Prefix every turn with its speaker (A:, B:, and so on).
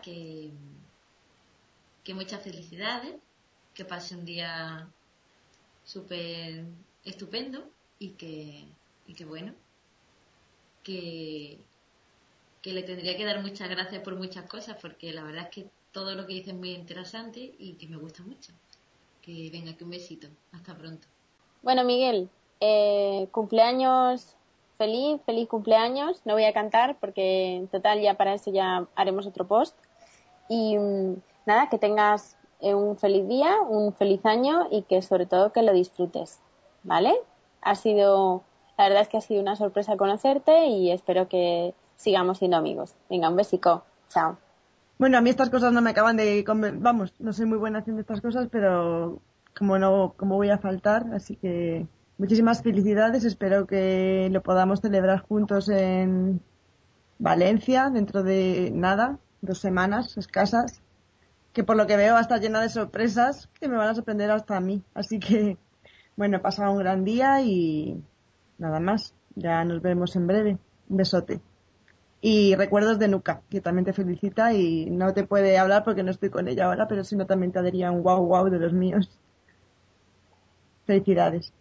A: que, que muchas felicidades, que pase un día súper estupendo y que, y que bueno, que, que le tendría que dar muchas gracias por muchas cosas, porque la verdad es que todo lo que dice es muy interesante y que me gusta mucho. Que venga, que un besito. Hasta pronto.
B: Bueno, Miguel, eh, cumpleaños feliz, feliz cumpleaños. No voy a cantar porque en total ya para eso ya haremos otro post. Y mm, nada, que tengas eh, un feliz día, un feliz año y que sobre todo que lo disfrutes. ¿Vale? Ha sido, la verdad es que ha sido una sorpresa conocerte y espero que sigamos siendo amigos. Venga, un besico. Chao.
C: Bueno, a mí estas cosas no me acaban de vamos, no soy muy buena haciendo estas cosas, pero como no, como voy a faltar, así que muchísimas felicidades, espero que lo podamos celebrar juntos en Valencia dentro de nada, dos semanas escasas, que por lo que veo va a estar llena de sorpresas que me van a sorprender hasta a mí, así que bueno, pasado un gran día y nada más, ya nos vemos en breve, un besote. Y recuerdos de Nuca, que también te felicita y no te puede hablar porque no estoy con ella ahora, pero si no también te daría un wow wow de los míos. Felicidades.